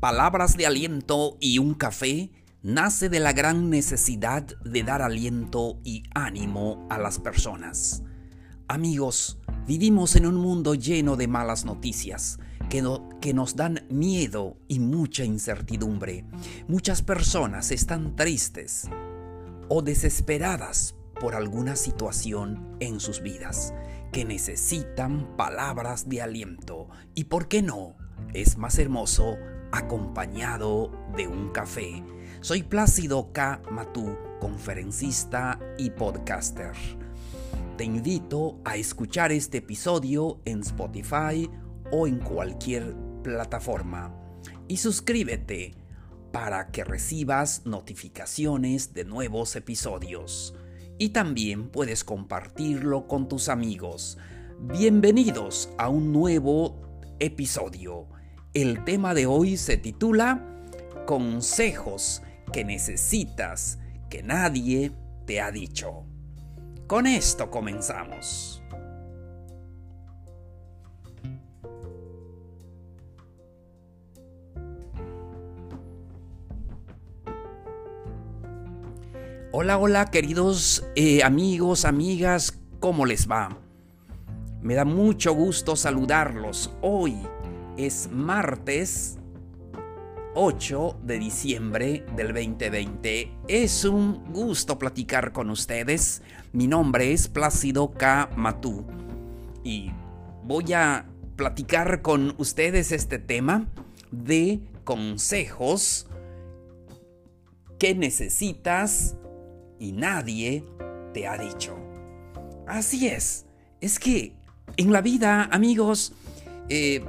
Palabras de aliento y un café nace de la gran necesidad de dar aliento y ánimo a las personas. Amigos, vivimos en un mundo lleno de malas noticias que, que, nos dan miedo y mucha incertidumbre. Muchas personas están tristes o desesperadas por alguna situación en sus vidas que necesitan palabras de aliento y, ¿por qué no? Es más hermoso acompañado de un café. Soy Plácido K. Matú, conferencista y podcaster. Te invito a escuchar este episodio en Spotify o en cualquier plataforma y suscríbete para que recibas notificaciones de nuevos episodios. Y también puedes compartirlo con tus amigos. Bienvenidos a un nuevo episodio. El tema de hoy se titula Consejos que necesitas que nadie te ha dicho. Con esto comenzamos. Hola, hola queridos eh, amigos, amigas, ¿cómo les va? Me da mucho gusto saludarlos hoy es martes 8 de diciembre del 2020. Es un gusto platicar con ustedes. Mi nombre es Plácido K. Matú y voy a platicar con ustedes este tema de consejos que necesitas y nadie te ha dicho. Así es, es que en la vida, amigos, eh,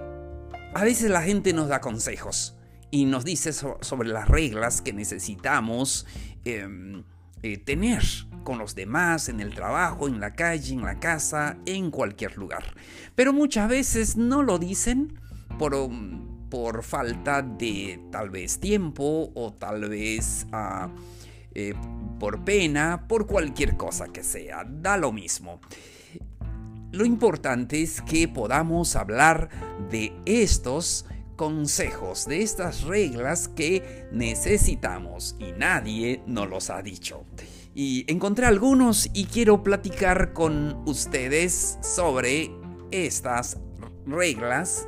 a veces la gente nos da consejos y nos dice sobre las reglas que necesitamos em, eh, tener con los demás, en el trabajo, en la calle, en la casa, en cualquier lugar. Pero muchas veces no lo dicen por, um, por falta de tal vez tiempo o tal vez ah, eh, por pena, por cualquier cosa que sea, da lo mismo. Lo importante es que podamos hablar de estos consejos, de estas reglas que necesitamos y nadie nos los ha dicho. Y encontré algunos y quiero platicar con ustedes sobre estas reglas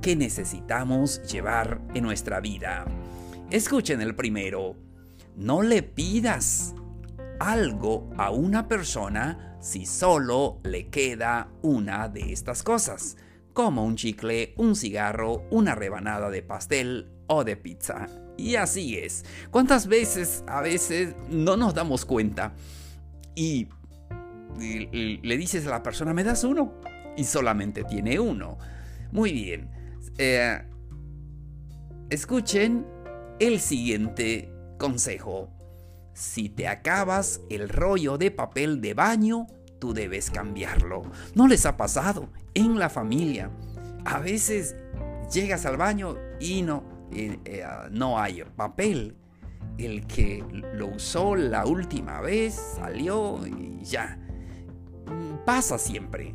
que necesitamos llevar en nuestra vida. Escuchen el primero. No le pidas algo a una persona si solo le queda una de estas cosas, como un chicle, un cigarro, una rebanada de pastel o de pizza. Y así es. ¿Cuántas veces a veces no nos damos cuenta y, le dices a la persona, me das uno? Y solamente tiene uno. Muy bien. Eh, escuchen el siguiente consejo. Si te acabas el rollo de papel de baño, tú debes cambiarlo. ¿No les ha pasado en la familia? A veces llegas al baño y no, eh, eh, no hay papel. El que lo usó la última vez salió y ya. Pasa siempre.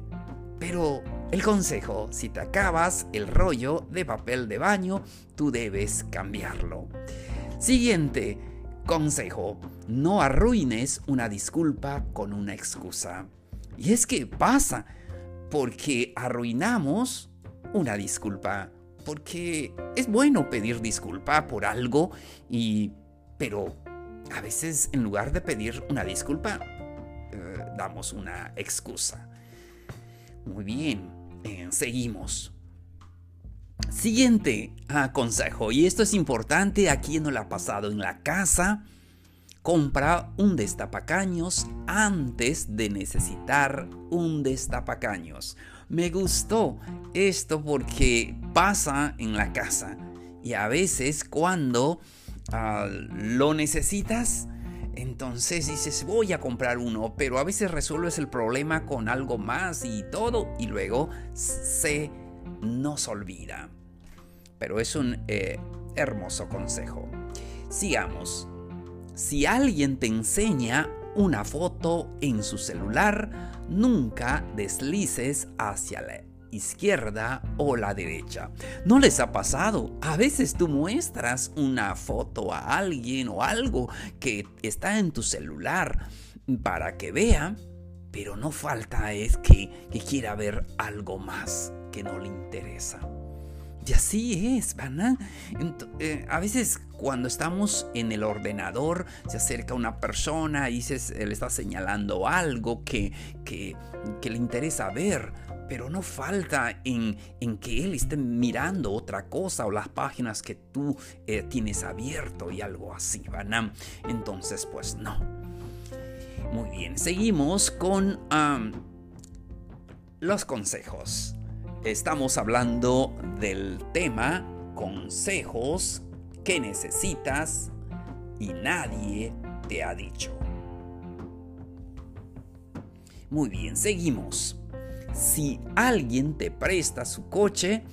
Pero el consejo, si te acabas el rollo de papel de baño, tú debes cambiarlo. Siguiente, Consejo, no arruines una disculpa con una excusa. Y es que pasa, porque arruinamos una disculpa, porque es bueno pedir disculpa por algo y pero a veces en lugar de pedir una disculpa eh, damos una excusa. Muy bien, eh, seguimos. Siguiente ah, consejo, y esto es importante, a quien no lo ha pasado en la casa, compra un destapacaños antes de necesitar un destapacaños. Me gustó esto porque pasa en la casa y a veces cuando ah, lo necesitas, entonces dices voy a comprar uno, pero a veces resuelves el problema con algo más y todo y luego se nos olvida. Pero es un eh, hermoso consejo. Sigamos. Si alguien te enseña una foto en su celular, nunca deslices hacia la, izquierda o la derecha. ¿No les ha pasado? A veces tú muestras una foto a alguien o algo que está en tu celular para que vea, pero no falta es que, que quiera ver algo más que no le interesa. Y así es, ¿verdad? Eh, a veces cuando estamos en el ordenador se acerca una persona y se, le está señalando algo que, que, le interesa ver, pero no falta en, que él esté mirando otra cosa o las páginas que tú eh, tienes abierto y algo así, ¿verdad? Entonces, pues no. Muy bien, seguimos con los consejos. Estamos hablando del tema consejos que necesitas y nadie te ha dicho. Muy bien, seguimos. Si alguien te presta su coche,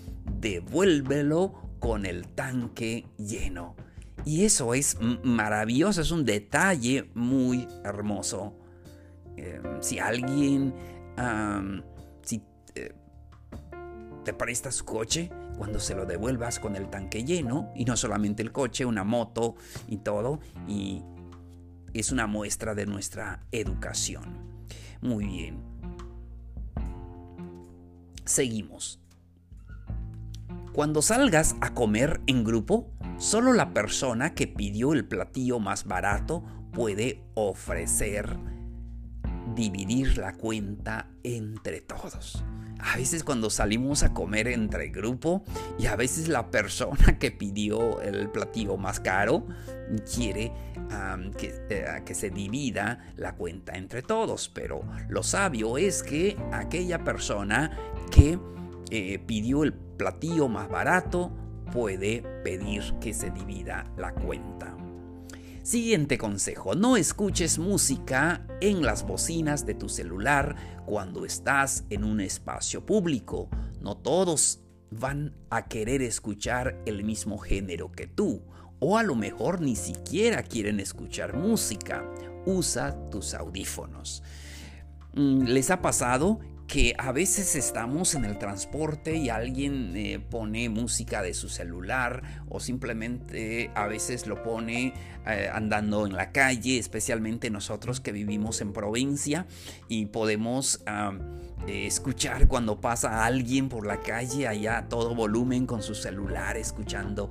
devuélvelo con el tanque lleno. Y eso es maravilloso, es un detalle muy hermoso. Em, si alguien, si eh, te presta su coche, cuando se lo devuelvas con el tanque lleno, y no solamente el coche, una moto y todo, y es una muestra de nuestra educación. Muy bien. Seguimos. Cuando salgas a comer en grupo, solo la persona que pidió el platillo más barato puede ofrecer dividir la cuenta entre todos a veces cuando salimos a comer entre grupo y a veces la persona que pidió el platillo más caro quiere que, eh, que, se divida la cuenta entre todos, pero lo sabio es que aquella persona que eh, pidió el platillo más barato puede pedir que se divida la cuenta. Siguiente consejo, no escuches música en las bocinas de tu celular cuando estás en un espacio público. No todos van a querer escuchar el mismo género que tú, o a lo mejor ni siquiera quieren escuchar música. Usa tus audífonos. Mm, ¿Les ha pasado que a veces estamos en el transporte y alguien eh, pone música de su celular o simplemente a veces lo pone eh, andando en la calle, especialmente nosotros que vivimos en provincia y podemos eh, escuchar cuando pasa alguien por la calle allá a todo volumen con su celular escuchando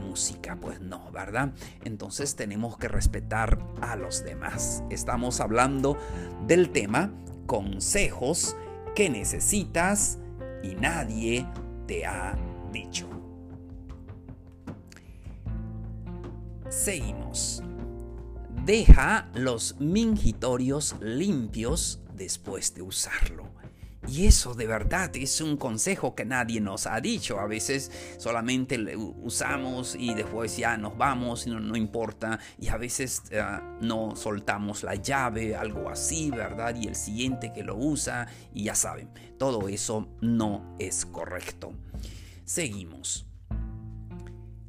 música. Pues no, ¿verdad? Entonces tenemos que respetar a los demás. Estamos hablando del tema consejos que necesitas y nadie te ha dicho. Seguimos. Deja los mingitorios limpios después de usarlo. Y eso de verdad es un consejo que nadie nos ha dicho. A veces solamente lo usamos y después ya nos vamos y no, importa. Y a veces eh, no soltamos la llave, algo así, ¿verdad? Y el siguiente que lo usa y ya saben, todo eso no es correcto. Seguimos.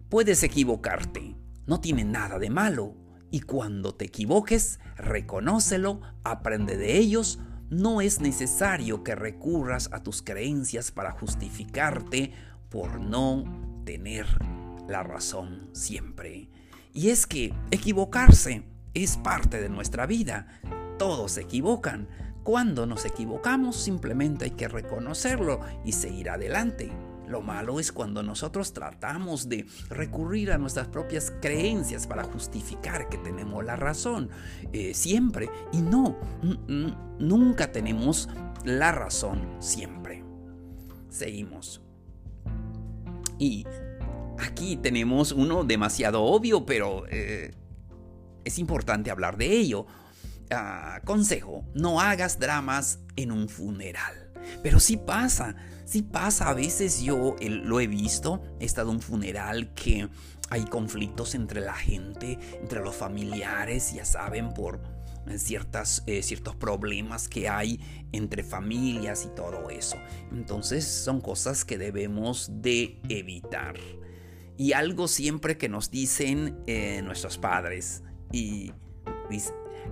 Puedes equivocarte, no tiene nada de malo. Y cuando te equivoques, reconócelo, aprende de ellos, no es necesario que recurras a tus creencias para justificarte por no tener la razón siempre. Y es que equivocarse es parte de nuestra vida. Todos se equivocan. Cuando nos equivocamos simplemente hay que reconocerlo y seguir adelante. Lo malo es cuando nosotros tratamos de recurrir a nuestras propias creencias para justificar que tenemos la razón. Eh, siempre. Y no, nunca tenemos la razón siempre. Seguimos. Y aquí tenemos uno demasiado obvio, pero eh, es importante hablar de ello. Ah, consejo, no hagas dramas en un funeral. Pero sí pasa. Sí pasa, a veces yo lo he visto, he estado en un funeral que hay conflictos entre la gente, entre los familiares, ya saben, por ciertas, eh, ciertos problemas que hay entre familias y todo eso. Entonces son cosas que debemos de evitar. Y algo siempre que nos dicen eh, nuestros padres y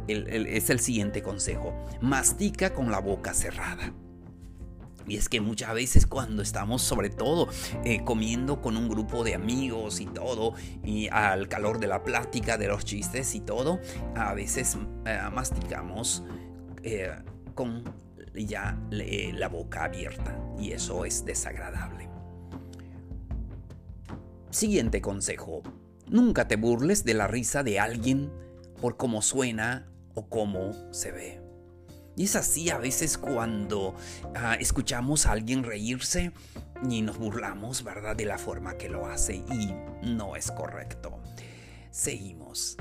es el siguiente consejo. Mastica con la boca cerrada. Y es que muchas veces cuando estamos sobre todo eh, comiendo con un grupo de amigos y todo, y al calor de la plática, de los chistes y todo, a veces eh, masticamos eh, con ya la boca abierta y eso es desagradable. Siguiente consejo. Nunca te burles de la risa de alguien por cómo suena o cómo se ve. Y es así a veces cuando ah, escuchamos a alguien reírse y nos burlamos, ¿verdad? De la forma que lo hace y no es correcto. Seguimos.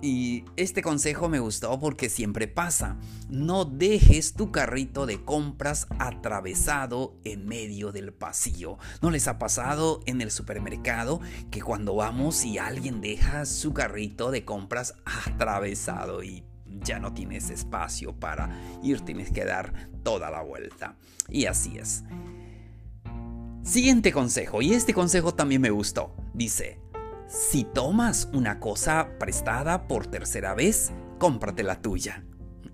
Y este consejo me gustó porque siempre pasa. No dejes tu carrito de compras atravesado en medio del pasillo. ¿No les ha pasado en el supermercado que cuando vamos y alguien deja su carrito de compras atravesado y ya no tienes espacio para ir, tienes que dar toda la vuelta. Y así es. Siguiente consejo, y este consejo también me gustó. Dice, si tomas una cosa prestada por tercera vez, cómprate la tuya.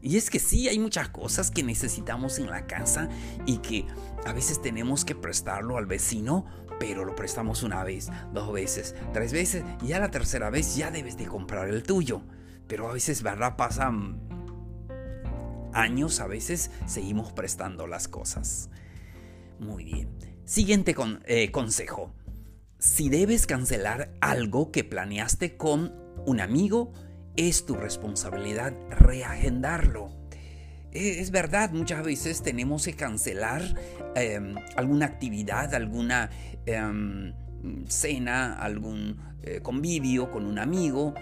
Y es que sí, hay muchas cosas que necesitamos en la casa y que a veces tenemos que prestarlo al vecino, pero lo prestamos una vez, dos veces, tres veces y a la tercera vez ya debes de comprar el tuyo. Pero a veces, ¿verdad? Pasan años, a veces seguimos prestando las cosas. Muy bien. Siguiente eh, consejo. Si debes cancelar algo que planeaste con un amigo, es tu responsabilidad reagendarlo. E, es verdad, muchas veces tenemos que cancelar em, alguna actividad, alguna em, cena, algún eh, convivio con un amigo.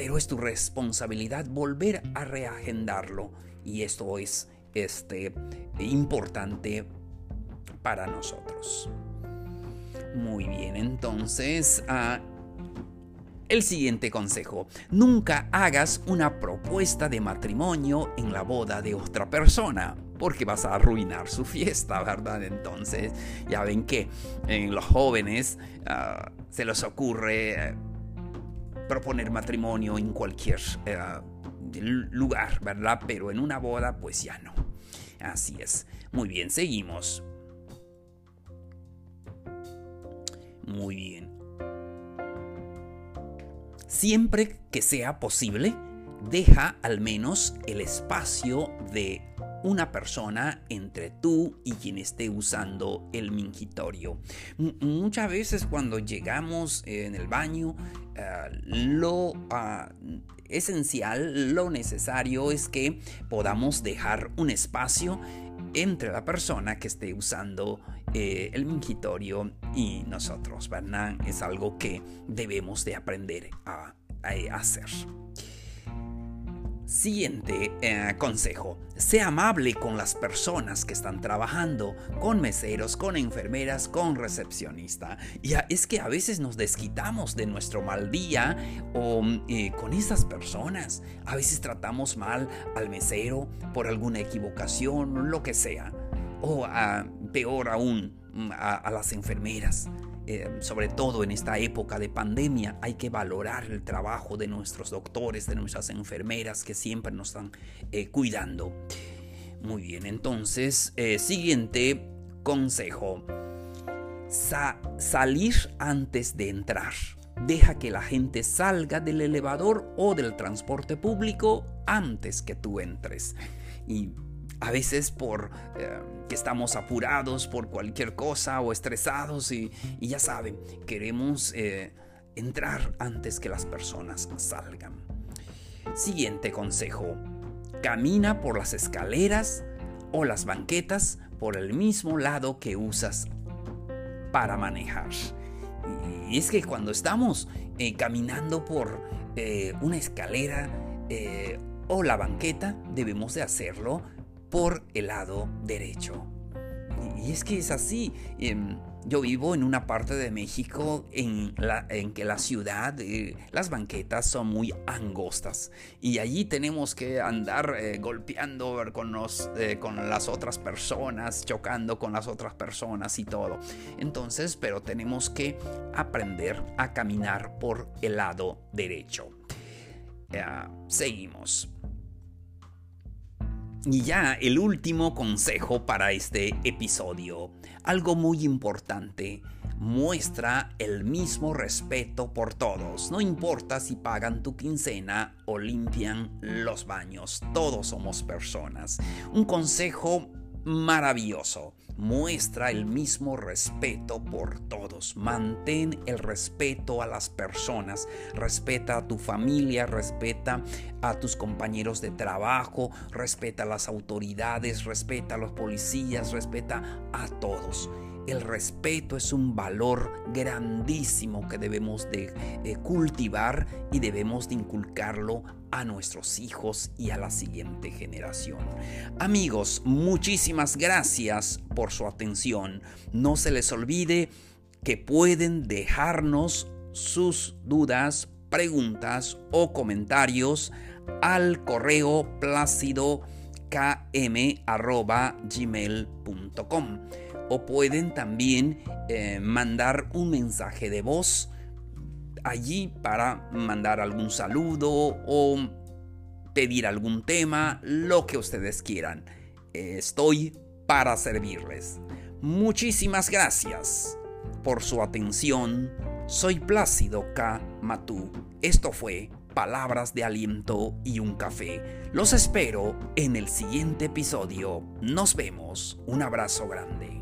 Pero es tu responsabilidad volver a reagendarlo y esto es este, importante para nosotros. Muy bien, entonces ah, el siguiente consejo, nunca hagas una propuesta de matrimonio en la boda de otra persona, porque vas a arruinar su fiesta, ¿verdad? Entonces, ya ven que en los jóvenes ah, se les ocurre eh, proponer matrimonio en cualquier eh, lugar, ¿verdad? Pero en una boda, pues ya no. Así es. Muy bien, seguimos. Muy bien. Siempre que sea posible, deja al menos el espacio de una persona entre tú y quien esté usando el mingitorio. muchas veces cuando llegamos en el baño, ah, lo ah, esencial, lo necesario es que podamos dejar un espacio entre la persona que esté usando eh, el mingitorio y nosotros, ¿verdad? Es algo que debemos de aprender a hacer. Siguiente eh, consejo. Sea amable con las personas que están trabajando, con meseros, con enfermeras, con recepcionista. Y es que a veces nos desquitamos de nuestro mal día o eh, con esas personas. A veces tratamos mal al mesero por alguna equivocación, lo que sea. O peor aún, a las enfermeras. Eh, sobre todo en esta época de pandemia, hay que valorar el trabajo de nuestros doctores, de nuestras enfermeras que siempre nos están eh, cuidando. Muy bien, entonces, eh, siguiente consejo. salir antes de entrar. Deja que la gente salga del elevador o del transporte público antes que tú entres. Y a veces por eh, que estamos apurados por cualquier cosa o estresados y, ya saben, queremos eh, entrar antes que las personas salgan. Siguiente consejo. Camina por las escaleras o las banquetas por el mismo lado que usas para manejar. Y es que cuando estamos eh, caminando por una escalera o la banqueta, debemos de hacerlo por el lado derecho. Y es que es así. Em, yo vivo en una parte de México en, la, en que la ciudad, eh, las banquetas son muy angostas y allí tenemos que andar eh, golpeando con, eh, con las otras personas, chocando con las otras personas y todo. Entonces, pero tenemos que aprender a caminar por el lado derecho. seguimos. Y ya el último consejo para este episodio. Algo muy importante. Muestra el mismo respeto por todos. No importa si pagan tu quincena o limpian los baños. Todos somos personas. Un consejo maravilloso. Muestra el mismo respeto por todos. Mantén el respeto a las personas. Respeta a tu familia, respeta a tus compañeros de trabajo, respeta a las autoridades, respeta a los policías, respeta a todos. El respeto es un valor grandísimo que debemos de eh, cultivar y debemos de inculcarlo a nuestros hijos y a la siguiente generación. Amigos, muchísimas gracias por su atención. No se les olvide que pueden dejarnos sus dudas, preguntas o comentarios al correo plácido km.gmail.com o pueden también eh, mandar un mensaje de voz allí para mandar algún saludo o pedir algún tema, lo que ustedes quieran. Estoy para servirles. Muchísimas gracias por su atención. Soy Plácido K. Matú. Esto fue Palabras de Aliento y un Café. Los espero en el siguiente episodio. Nos vemos. Un abrazo grande.